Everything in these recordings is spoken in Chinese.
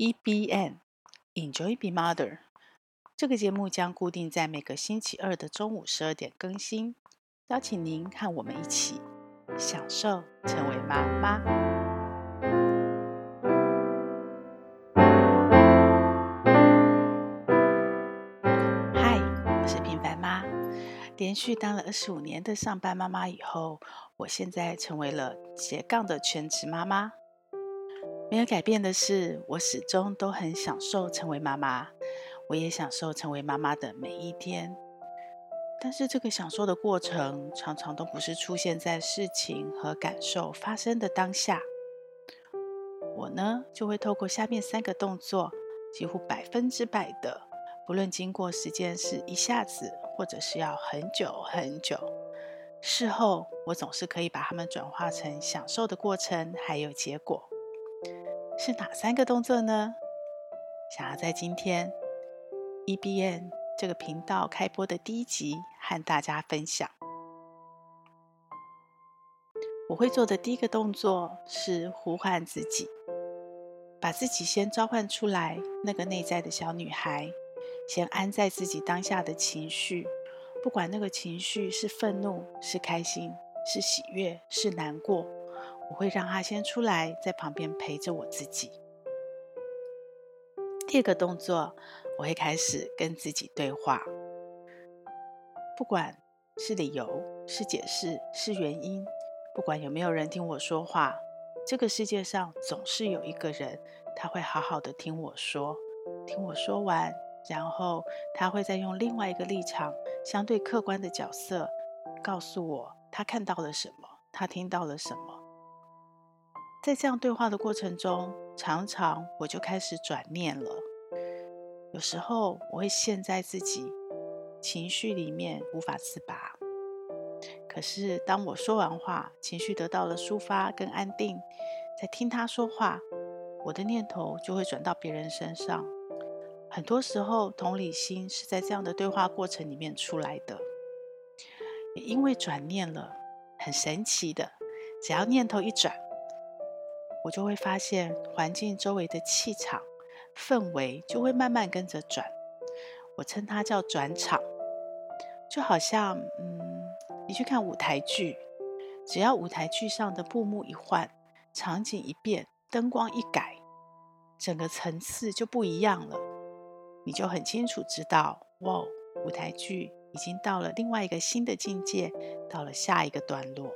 E B N Enjoy Be Mother。这个节目将固定在每个星期二的中午十二点更新，邀请您和我们一起享受成为妈妈。嗨，我是平凡妈。连续当了二十五年的上班妈妈以后，我现在成为了斜杠的全职妈妈。没有改变的是，我始终都很享受成为妈妈，我也享受成为妈妈的每一天。但是这个享受的过程，常常都不是出现在事情和感受发生的当下。我呢，就会透过下面三个动作，几乎百分之百的，不论经过时间是一下子，或者是要很久很久，事后我总是可以把它们转化成享受的过程，还有结果。是哪三个动作呢？想要在今天 EBN 这个频道开播的第一集和大家分享。我会做的第一个动作是呼唤自己，把自己先召唤出来，那个内在的小女孩，先安在自己当下的情绪，不管那个情绪是愤怒、是开心、是喜悦、是难过。我会让他先出来，在旁边陪着我自己。第二个动作，我会开始跟自己对话，不管是理由、是解释、是原因，不管有没有人听我说话，这个世界上总是有一个人，他会好好的听我说，听我说完，然后他会再用另外一个立场、相对客观的角色，告诉我他看到了什么，他听到了什么。在这样对话的过程中，常常我就开始转念了。有时候我会陷在自己情绪里面无法自拔。可是当我说完话，情绪得到了抒发跟安定，在听他说话，我的念头就会转到别人身上。很多时候，同理心是在这样的对话过程里面出来的。也因为转念了，很神奇的，只要念头一转。我就会发现环境周围的气场、氛围就会慢慢跟着转，我称它叫转场。就好像，嗯，你去看舞台剧，只要舞台剧上的布幕一换，场景一变，灯光一改，整个层次就不一样了。你就很清楚知道，哇，舞台剧已经到了另外一个新的境界，到了下一个段落。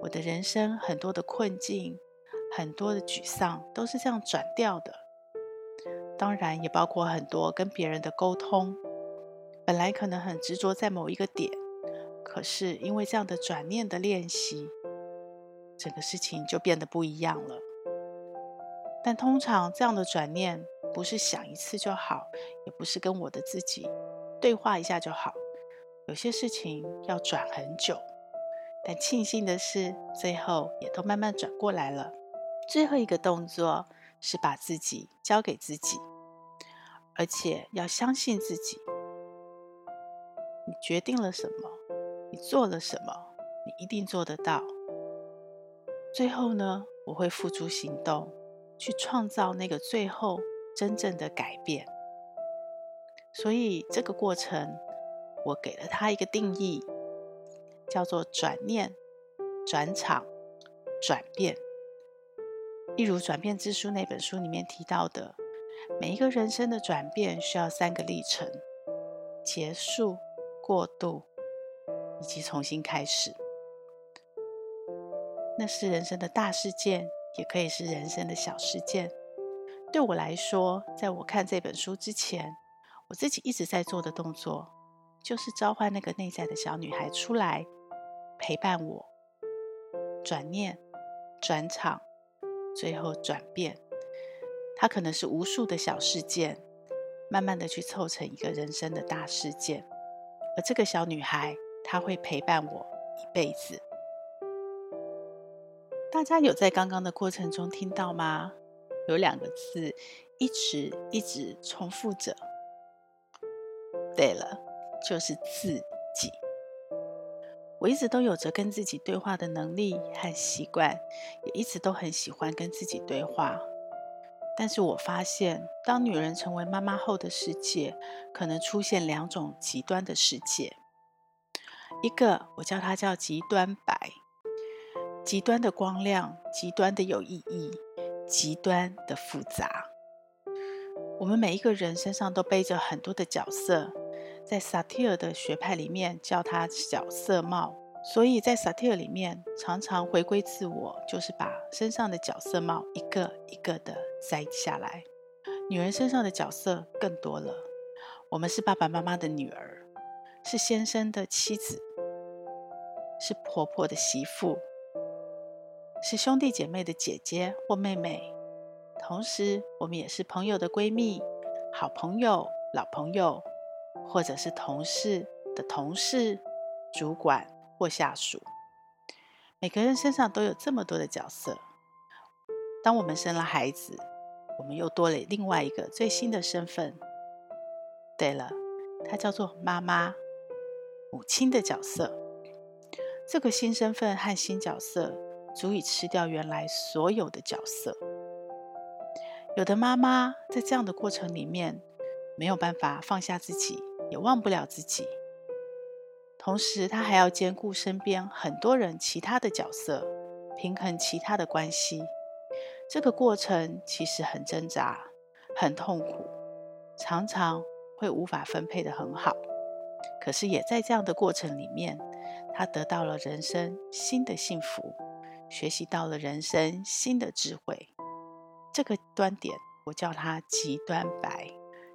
我的人生很多的困境，很多的沮丧，都是这样转掉的。当然，也包括很多跟别人的沟通。本来可能很执着在某一个点，可是因为这样的转念的练习，整个事情就变得不一样了。但通常这样的转念，不是想一次就好，也不是跟我的自己对话一下就好。有些事情要转很久。但庆幸的是，最后也都慢慢转过来了。最后一个动作是把自己交给自己，而且要相信自己。你决定了什么，你做了什么，你一定做得到。最后呢，我会付诸行动，去创造那个最后真正的改变。所以这个过程，我给了他一个定义。叫做转念、转场、转变。例如《转变之书》那本书里面提到的，每一个人生的转变需要三个历程：结束、过渡以及重新开始。那是人生的大事件，也可以是人生的小事件。对我来说，在我看这本书之前，我自己一直在做的动作，就是召唤那个内在的小女孩出来。陪伴我，转念、转场，最后转变。它可能是无数的小事件，慢慢的去凑成一个人生的大事件。而这个小女孩，她会陪伴我一辈子。大家有在刚刚的过程中听到吗？有两个字一直一直重复着。对了，就是自己。我一直都有着跟自己对话的能力和习惯，也一直都很喜欢跟自己对话。但是我发现，当女人成为妈妈后的世界，可能出现两种极端的世界。一个我叫它叫极端白，极端的光亮，极端的有意义，极端的复杂。我们每一个人身上都背着很多的角色，在萨提尔的学派里面叫它角色帽。所以在萨提尔里面，常常回归自我，就是把身上的角色帽一个一个的摘下来。女人身上的角色更多了，我们是爸爸妈妈的女儿，是先生的妻子，是婆婆的媳妇，是兄弟姐妹的姐姐或妹妹，同时我们也是朋友的闺蜜、好朋友、老朋友，或者是同事的同事、主管。或下属，每个人身上都有这么多的角色。当我们生了孩子，我们又多了另外一个最新的身份。对了，它叫做妈妈、母亲的角色。这个新身份和新角色，足以吃掉原来所有的角色。有的妈妈在这样的过程里面，没有办法放下自己，也忘不了自己。同时，他还要兼顾身边很多人其他的角色，平衡其他的关系。这个过程其实很挣扎，很痛苦，常常会无法分配得很好。可是也在这样的过程里面，他得到了人生新的幸福，学习到了人生新的智慧。这个端点，我叫它极端白。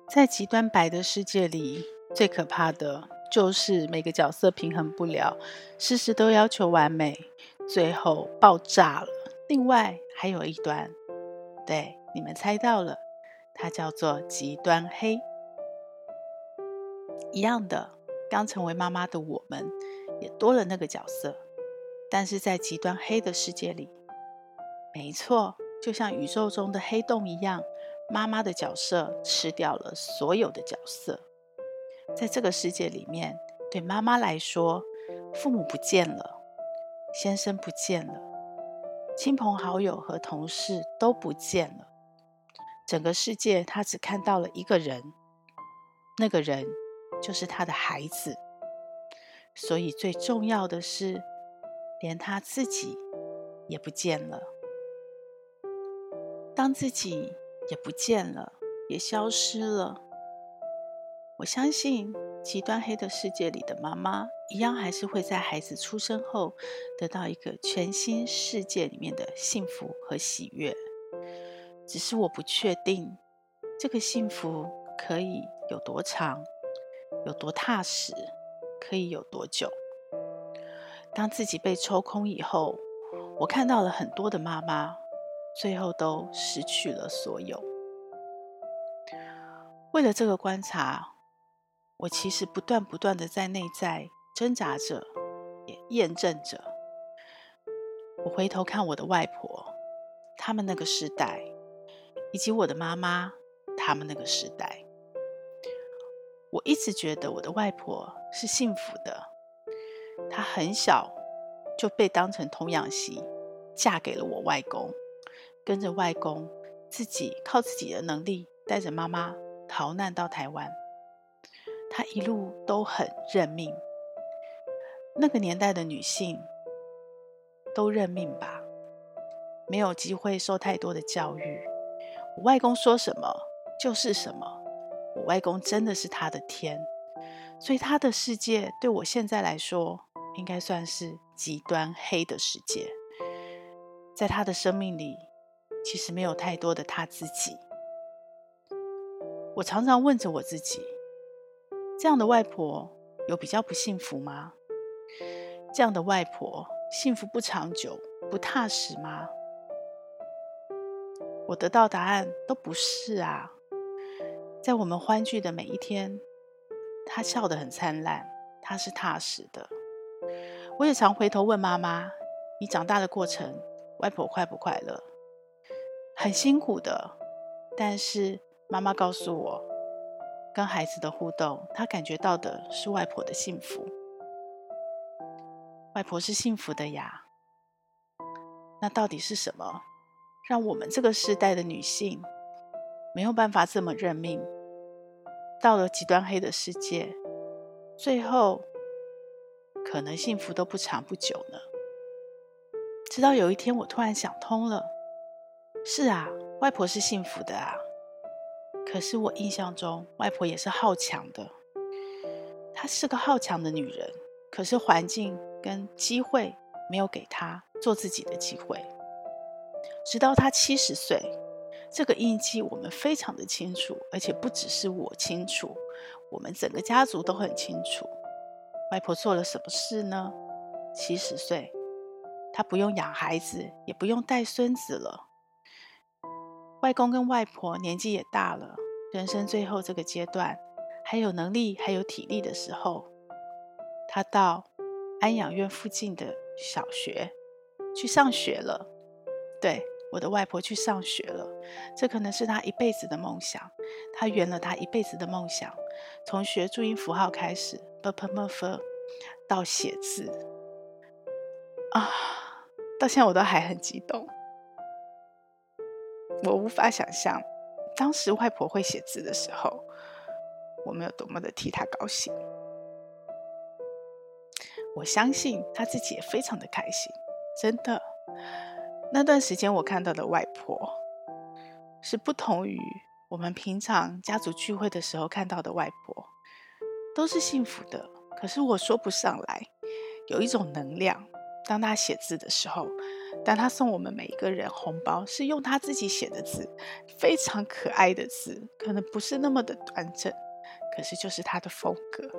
在极端白的世界里，最可怕的。就是每个角色平衡不了，事事都要求完美，最后爆炸了。另外还有一端，对，你们猜到了，它叫做极端黑。一样的，刚成为妈妈的我们，也多了那个角色，但是在极端黑的世界里，没错，就像宇宙中的黑洞一样，妈妈的角色吃掉了所有的角色。在这个世界里面，对妈妈来说，父母不见了，先生不见了，亲朋好友和同事都不见了。整个世界，她只看到了一个人，那个人就是她的孩子。所以最重要的是，连她自己也不见了。当自己也不见了，也消失了。我相信，极端黑的世界里的妈妈，一样还是会在孩子出生后得到一个全新世界里面的幸福和喜悦。只是我不确定，这个幸福可以有多长，有多踏实，可以有多久。当自己被抽空以后，我看到了很多的妈妈，最后都失去了所有。为了这个观察。我其实不断不断的在内在挣扎着，也验证着。我回头看我的外婆，他们那个时代，以及我的妈妈，他们那个时代，我一直觉得我的外婆是幸福的。她很小就被当成童养媳，嫁给了我外公，跟着外公自己靠自己的能力带着妈妈逃难到台湾。她一路都很认命。那个年代的女性都认命吧，没有机会受太多的教育。我外公说什么就是什么。我外公真的是他的天，所以他的世界对我现在来说，应该算是极端黑的世界。在他的生命里，其实没有太多的他自己。我常常问着我自己。这样的外婆有比较不幸福吗？这样的外婆幸福不长久、不踏实吗？我得到答案都不是啊。在我们欢聚的每一天，她笑得很灿烂，她是踏实的。我也常回头问妈妈：“你长大的过程，外婆快不快乐？”很辛苦的，但是妈妈告诉我。跟孩子的互动，他感觉到的是外婆的幸福。外婆是幸福的呀。那到底是什么，让我们这个时代的女性没有办法这么认命，到了极端黑的世界，最后可能幸福都不长不久呢。直到有一天，我突然想通了，是啊，外婆是幸福的啊。可是我印象中，外婆也是好强的。她是个好强的女人，可是环境跟机会没有给她做自己的机会。直到她七十岁，这个印记我们非常的清楚，而且不只是我清楚，我们整个家族都很清楚。外婆做了什么事呢？七十岁，她不用养孩子，也不用带孙子了。外公跟外婆年纪也大了。人生最后这个阶段，还有能力、还有体力的时候，他到安养院附近的小学去上学了。对，我的外婆去上学了，这可能是他一辈子的梦想。他圆了他一辈子的梦想，从学注音符号开始，b p m f，到写字啊，到现在我都还很激动，我无法想象。当时外婆会写字的时候，我们有多么的替她高兴。我相信她自己也非常的开心，真的。那段时间我看到的外婆，是不同于我们平常家族聚会的时候看到的外婆，都是幸福的。可是我说不上来，有一种能量。当他写字的时候，当他送我们每一个人红包，是用他自己写的字，非常可爱的字，可能不是那么的端正，可是就是他的风格。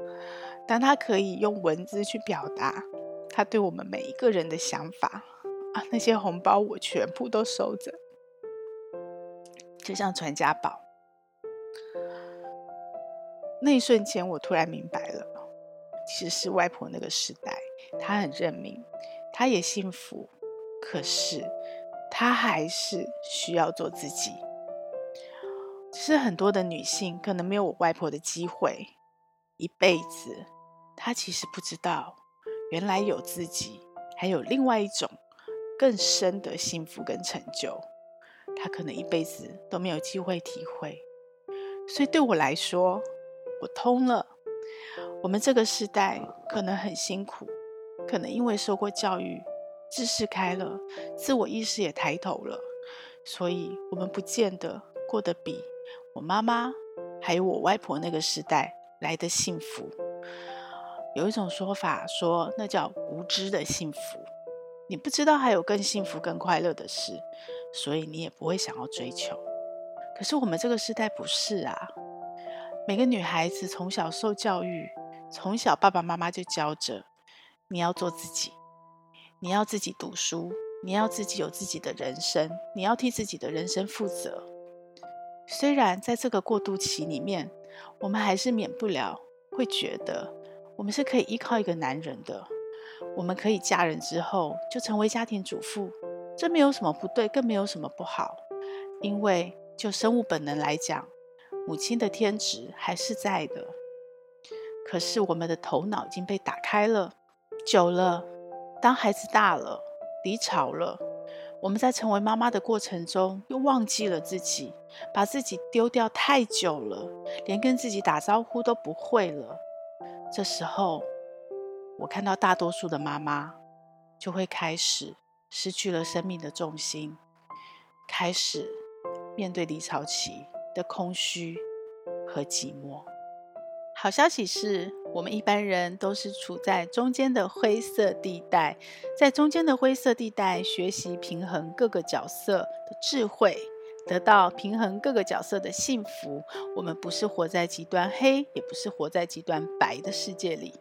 当他可以用文字去表达他对我们每一个人的想法啊，那些红包我全部都收着，就像传家宝。那一瞬间，我突然明白了，其实是外婆那个时代，她很认命。她也幸福，可是她还是需要做自己。只是很多的女性可能没有我外婆的机会，一辈子，她其实不知道，原来有自己，还有另外一种更深的幸福跟成就，她可能一辈子都没有机会体会。所以对我来说，我通了。我们这个时代可能很辛苦。可能因为受过教育，知识开了，自我意识也抬头了，所以我们不见得过得比我妈妈还有我外婆那个时代来得幸福。有一种说法说，那叫无知的幸福。你不知道还有更幸福、更快乐的事，所以你也不会想要追求。可是我们这个时代不是啊，每个女孩子从小受教育，从小爸爸妈妈就教着。你要做自己，你要自己读书，你要自己有自己的人生，你要替自己的人生负责。虽然在这个过渡期里面，我们还是免不了会觉得我们是可以依靠一个男人的，我们可以嫁人之后就成为家庭主妇，这没有什么不对，更没有什么不好。因为就生物本能来讲，母亲的天职还是在的。可是我们的头脑已经被打开了。久了，当孩子大了，离巢了，我们在成为妈妈的过程中，又忘记了自己，把自己丢掉太久了，连跟自己打招呼都不会了。这时候，我看到大多数的妈妈，就会开始失去了生命的重心，开始面对离巢期的空虚和寂寞。好消息是，我们一般人都是处在中间的灰色地带，在中间的灰色地带学习平衡各个角色的智慧，得到平衡各个角色的幸福。我们不是活在极端黑，也不是活在极端白的世界里。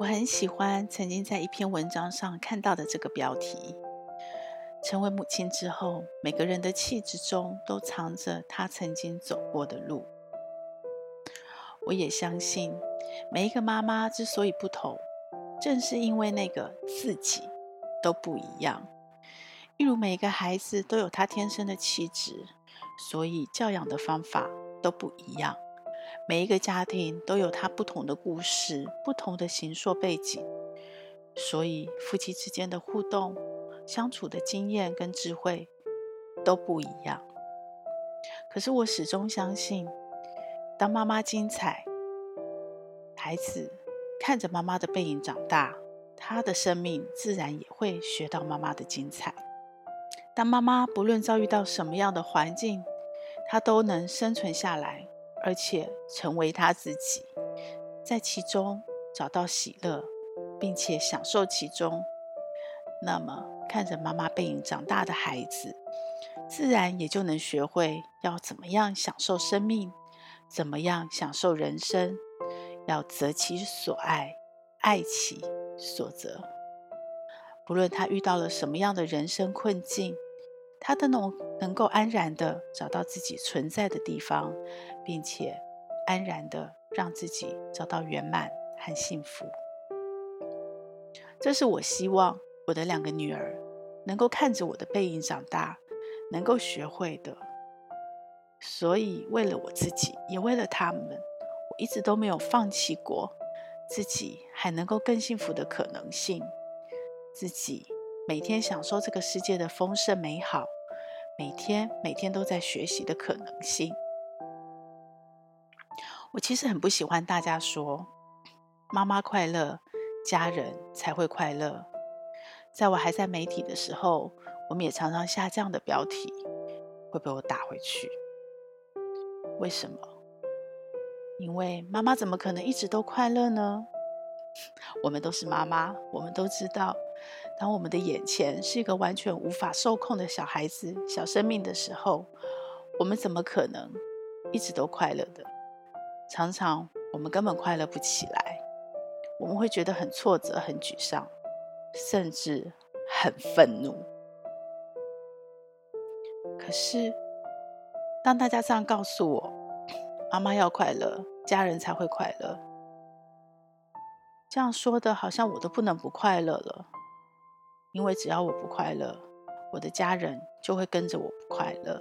我很喜欢曾经在一篇文章上看到的这个标题：成为母亲之后，每个人的气质中都藏着他曾经走过的路。我也相信，每一个妈妈之所以不同，正是因为那个自己都不一样。例如，每一个孩子都有他天生的气质，所以教养的方法都不一样。每一个家庭都有他不同的故事、不同的形塑背景，所以夫妻之间的互动、相处的经验跟智慧都不一样。可是我始终相信，当妈妈精彩，孩子看着妈妈的背影长大，他的生命自然也会学到妈妈的精彩。当妈妈不论遭遇到什么样的环境，她都能生存下来，而且成为她自己，在其中找到喜乐，并且享受其中。那么，看着妈妈背影长大的孩子，自然也就能学会要怎么样享受生命，怎么样享受人生，要择其所爱，爱其所择。不论他遇到了什么样的人生困境，他都能能够安然的找到自己存在的地方，并且安然的让自己找到圆满和幸福。这是我希望。我的两个女儿能够看着我的背影长大，能够学会的。所以，为了我自己，也为了他们，我一直都没有放弃过自己还能够更幸福的可能性。自己每天享受这个世界的丰盛美好，每天每天都在学习的可能性。我其实很不喜欢大家说“妈妈快乐，家人才会快乐”。在我还在媒体的时候，我们也常常下这样的标题，会被我打回去。为什么？因为妈妈怎么可能一直都快乐呢？我们都是妈妈，我们都知道，当我们的眼前是一个完全无法受控的小孩子、小生命的时候，我们怎么可能一直都快乐的？常常我们根本快乐不起来，我们会觉得很挫折、很沮丧。甚至很愤怒。可是，当大家这样告诉我：“妈妈要快乐，家人才会快乐。”这样说的好像我都不能不快乐了，因为只要我不快乐，我的家人就会跟着我不快乐。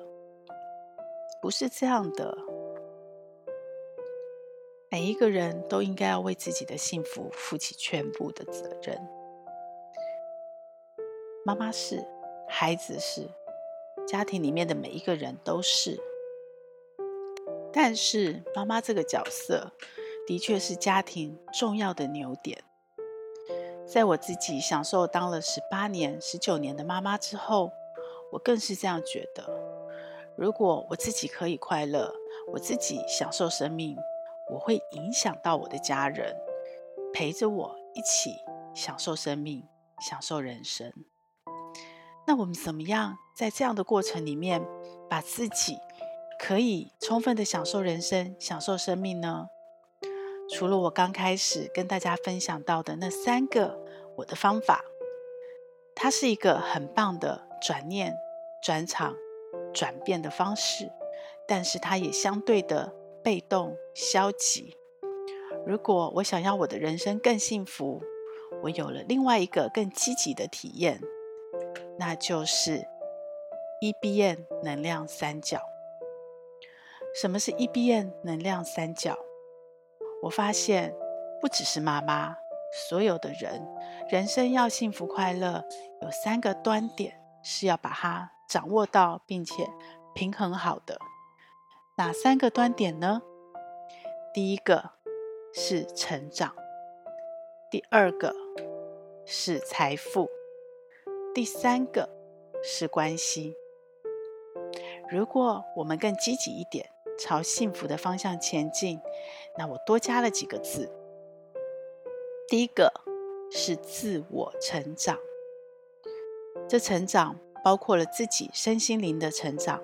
不是这样的，每一个人都应该要为自己的幸福负起全部的责任。妈妈是，孩子是，家庭里面的每一个人都是。但是妈妈这个角色，的确是家庭重要的牛点。在我自己享受当了十八年、十九年的妈妈之后，我更是这样觉得：如果我自己可以快乐，我自己享受生命，我会影响到我的家人，陪着我一起享受生命，享受人生。那我们怎么样在这样的过程里面，把自己可以充分的享受人生、享受生命呢？除了我刚开始跟大家分享到的那三个我的方法，它是一个很棒的转念、转场、转变的方式，但是它也相对的被动、消极。如果我想要我的人生更幸福，我有了另外一个更积极的体验。那就是 EBN 能量三角。什么是 E B N 能量三角？我发现不只是妈妈，所有的人，人生要幸福快乐，有三个端点是要把它掌握到，并且平衡好的。哪三个端点呢？第一个是成长，第二个是财富。第三个是关系。如果我们更积极一点，朝幸福的方向前进，那我多加了几个字。第一个是自我成长，这成长包括了自己身心灵的成长，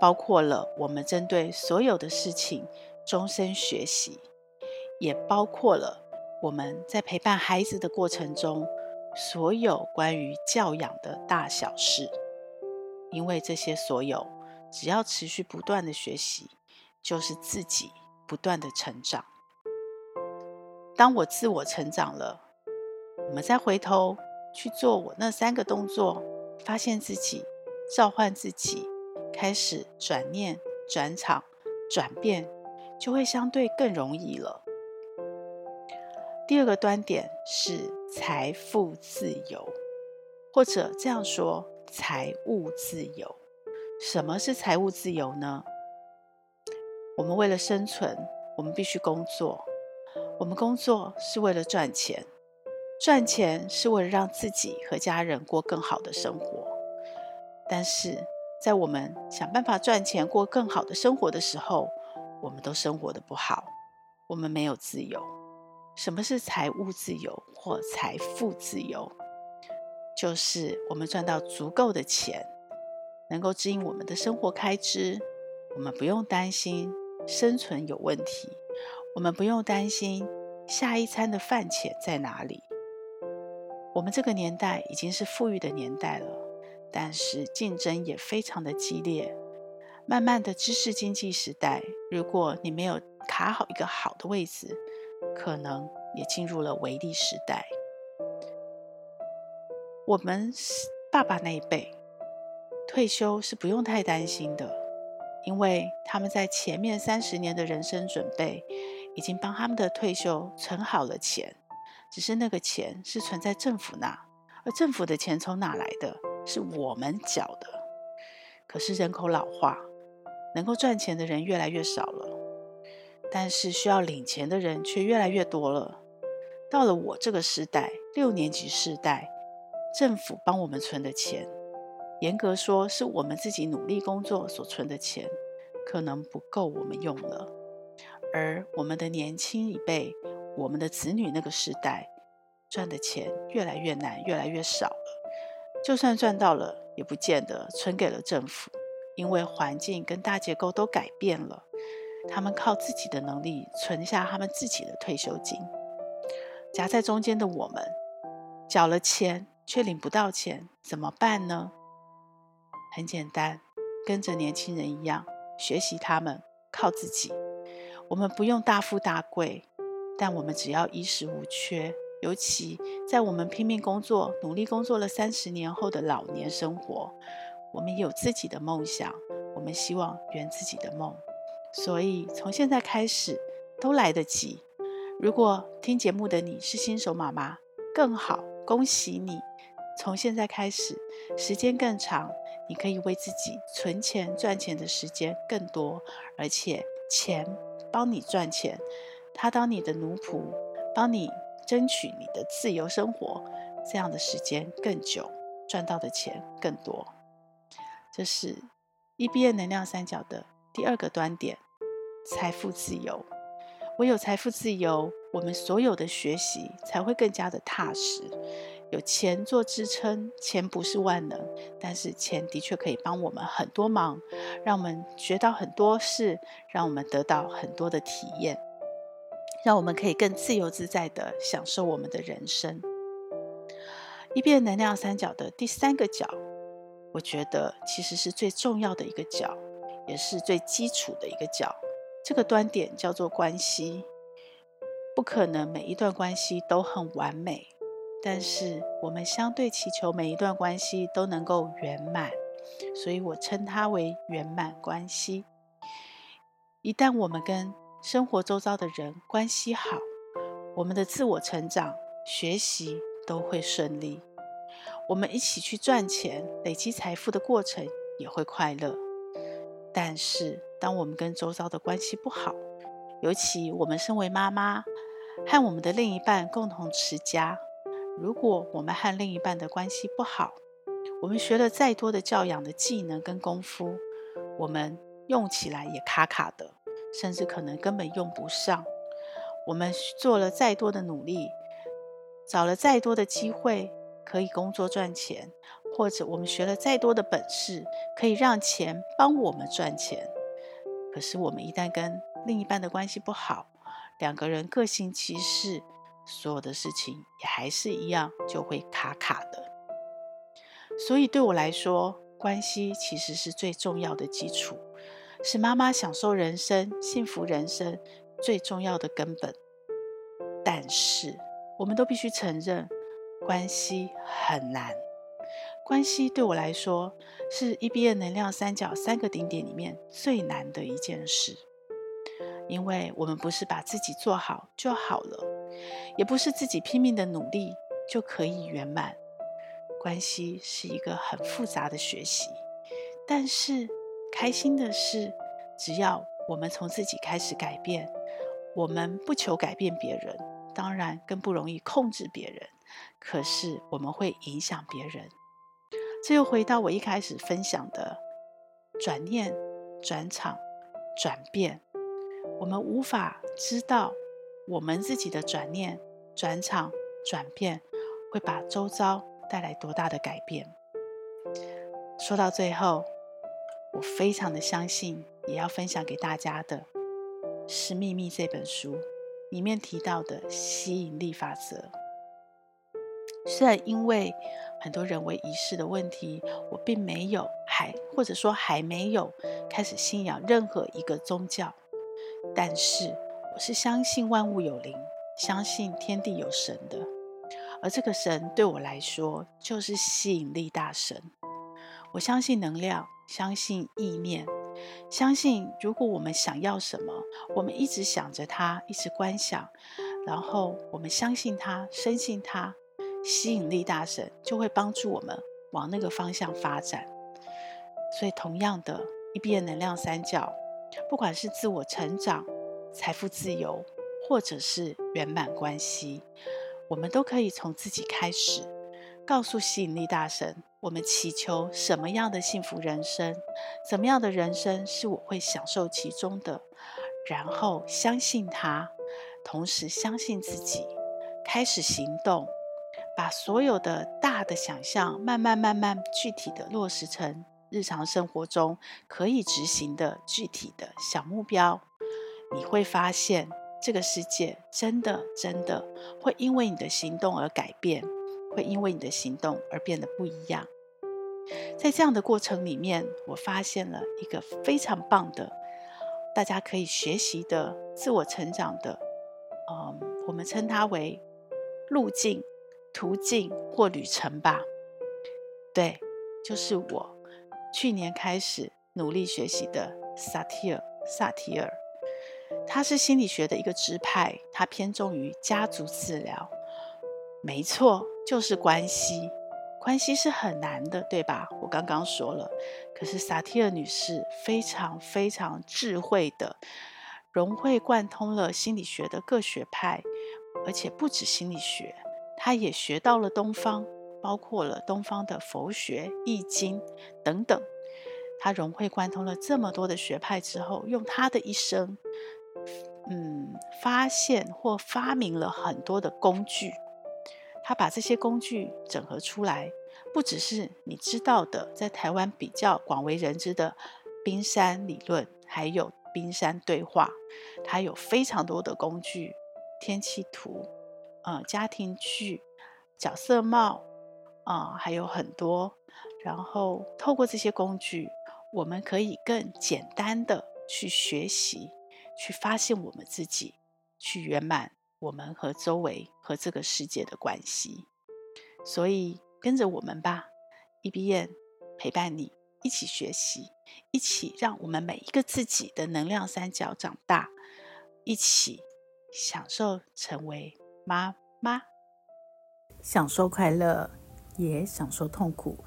包括了我们针对所有的事情终身学习，也包括了我们在陪伴孩子的过程中。所有关于教养的大小事，因为这些所有，只要持续不断的学习，就是自己不断的成长。当我自我成长了，我们再回头去做我那三个动作，发现自己召唤自己，开始转念、转场、转变，就会相对更容易了。第二个端点是财富自由，或者这样说，财务自由。什么是财务自由呢？我们为了生存，我们必须工作。我们工作是为了赚钱，赚钱是为了让自己和家人过更好的生活。但是在我们想办法赚钱过更好的生活的时候，我们都生活得不好，我们没有自由。什么是财务自由或财富自由？就是我们赚到足够的钱，能够指引我们的生活开支，我们不用担心生存有问题。我们不用担心下一餐的饭钱在哪里。我们这个年代已经是富裕的年代了，但是竞争也非常的激烈。慢慢的知识经济时代，如果你没有卡好一个好的位置，可能也进入了微利时代。我们爸爸那一辈退休是不用太担心的，因为他们在前面三十年的人生准备。已经帮他们的退休存好了钱，只是那个钱是存在政府那，而政府的钱从哪来的？是我们缴的。可是人口老化，能够赚钱的人越来越少了，但是需要领钱的人却越来越多了。到了我这个时代，六年级世代，政府帮我们存的钱，严格说是我们自己努力工作所存的钱，可能不够我们用了。而我们的年轻一辈，我们的子女那个时代，赚的钱越来越难，越来越少了。就算赚到了，也不见得存给了政府，因为环境跟大结构都改变了。他们靠自己的能力存下他们自己的退休金。夹在中间的我们，缴了钱却领不到钱，怎么办呢？很简单，跟着年轻人一样，学习他们，靠自己。我们不用大富大贵，但我们只要衣食无缺。尤其在我们拼命工作、努力工作了三十年后的老年生活，我们有自己的梦想，我们希望圆自己的梦。所以从现在开始都来得及。如果听节目的你是新手妈妈，更好，恭喜你！从现在开始，时间更长，你可以为自己存钱、赚钱的时间更多，而且钱。帮你赚钱，他当你的奴仆，帮你争取你的自由生活，这样的时间更久，赚到的钱更多。这是 EBN 能量三角的第二个端点：财富自由。唯有财富自由，我们所有的学习才会更加的踏实。有钱做支撑，钱不是万能，但是钱的确可以帮我们很多忙，让我们学到很多事，让我们得到很多的体验，让我们可以更自由自在的享受我们的人生。EBN 能量三角的第三个角，我觉得其实是最重要的一个角，也是最基础的一个角。这个端点叫做关系，不可能每一段关系都很完美。但是我们相对祈求每一段关系都能够圆满，所以我称它为圆满关系。一旦我们跟生活周遭的人关系好，我们的自我成长、学习都会顺利。我们一起去赚钱、累积财富的过程也会快乐。但是当我们跟周遭的关系不好，尤其我们身为妈妈，和我们的另一半共同持家。如果我们和另一半的关系不好，我们学了再多的教养的技能跟功夫，我们用起来也卡卡的，甚至可能根本用不上。我们做了再多的努力，找了再多的机会可以工作赚钱，或者我们学了再多的本事，可以让钱帮我们赚钱。可是我们一旦跟另一半的关系不好，两个人各行其事。所有的事情也还是一样，就会卡卡的。所以对我来说，关系其实是最重要的基础，是妈妈享受人生、幸福人生最重要的根本。但是，我们都必须承认，关系很难。关系对我来说，是 EBN 能量三角三个顶点里面最难的一件事，因为我们不是把自己做好就好了。也不是自己拼命的努力就可以圆满。关系是一个很复杂的学习，但是开心的是，只要我们从自己开始改变。我们不求改变别人，当然更不容易控制别人。可是我们会影响别人。这又回到我一开始分享的转念、转场、转变。我们无法知道我们自己的转念、转场、转变会把周遭带来多大的改变。说到最后，我非常的相信，也要分享给大家的是《秘密》这本书里面提到的吸引力法则。虽然因为很多人为仪式的问题，我并没有还或者说还没有开始信仰任何一个宗教，但是是相信万物有灵，相信天地有神的。而这个神对我来说就是吸引力大神。我相信能量，相信意念，相信如果我们想要什么，我们一直想着它，一直观想，然后我们相信它，深信它，吸引力大神就会帮助我们往那个方向发展。所以，同样的一边能量三角，不管是自我成长、财富自由，或者是圆满关系，我们都可以从自己开始，告诉吸引力大神。我们祈求什么样的幸福人生？怎么样的人生是我会享受其中的？然后相信他，同时相信自己，开始行动，把所有的大的想象慢慢慢慢具体的落实成日常生活中可以执行的具体的小目标。你会发现，这个世界真的真的会因为你的行动而改变。会因为你的行动而变得不一样。在这样的过程里面，我发现了一个非常棒的，大家可以学习的自我成长的，嗯，我们称它为路径、途径或旅程吧。对，就是我去年开始努力学习的萨提尔。萨提尔，他是心理学的一个支派，他偏重于家族治疗。没错。就是关系，关系是很难的，对吧？我刚刚说了，可是萨提尔女士非常非常智慧的融会贯通了心理学的各学派，而且不止心理学，她也学到了东方，包括了东方的佛学、易经等等。她融会贯通了这么多的学派之后，用她的一生，嗯，发现或发明了很多的工具。他把这些工具整合出来，不只是你知道的，在台湾比较广为人知的冰山理论，还有冰山对话。它有非常多的工具，天气图，呃，家庭剧，角色帽，啊、还有很多。然后透过这些工具，我们可以更简单的去学习，去发现我们自己，去圆满。我们和周围和这个世界的关系，所以跟着我们吧，EBN 陪伴你一起学习，一起让我们每一个自己的能量三角长大，一起享受成为妈妈，享受快乐，也享受痛苦，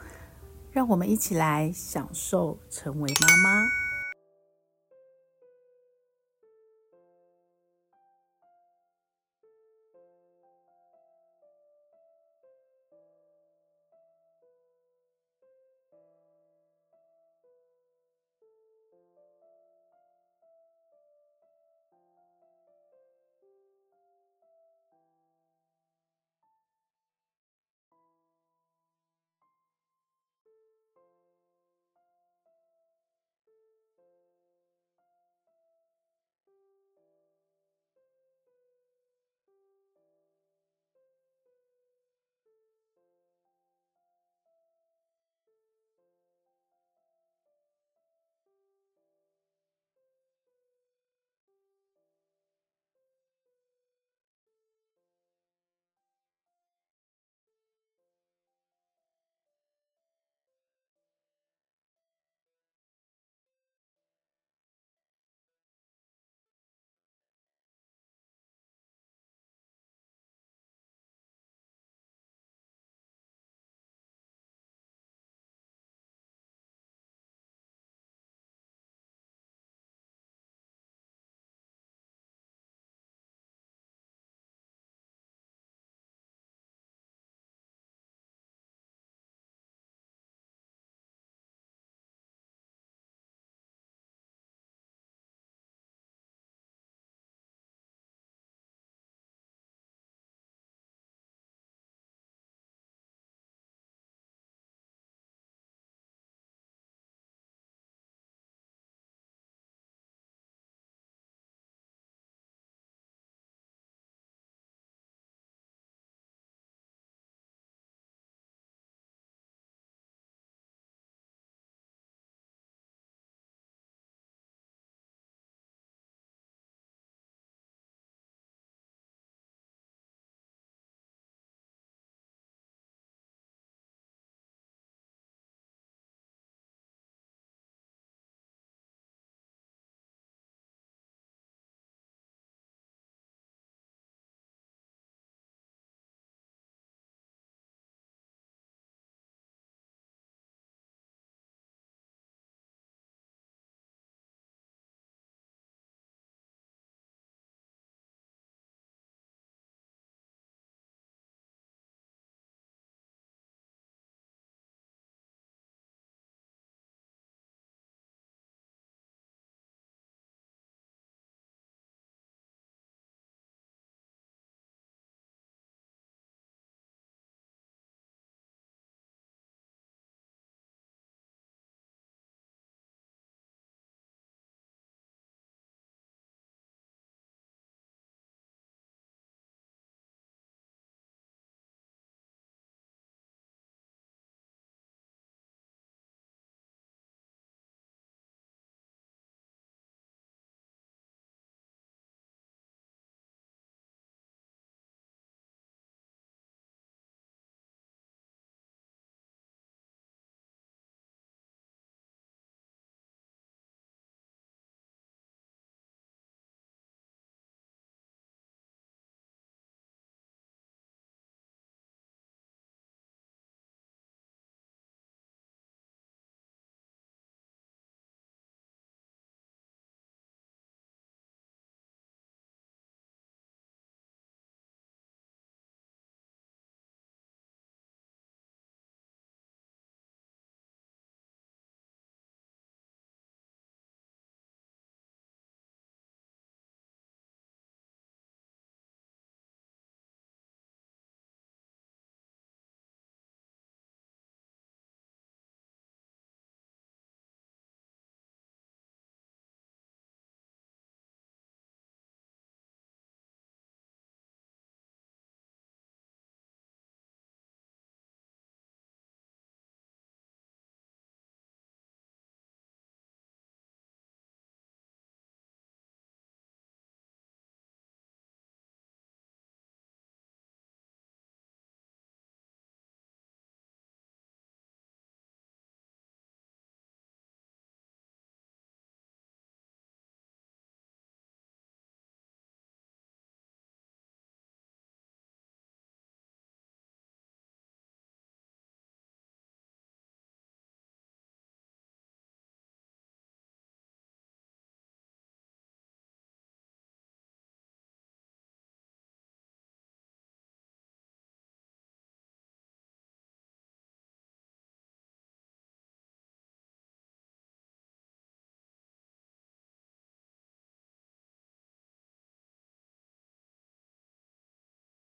让我们一起来享受成为妈妈。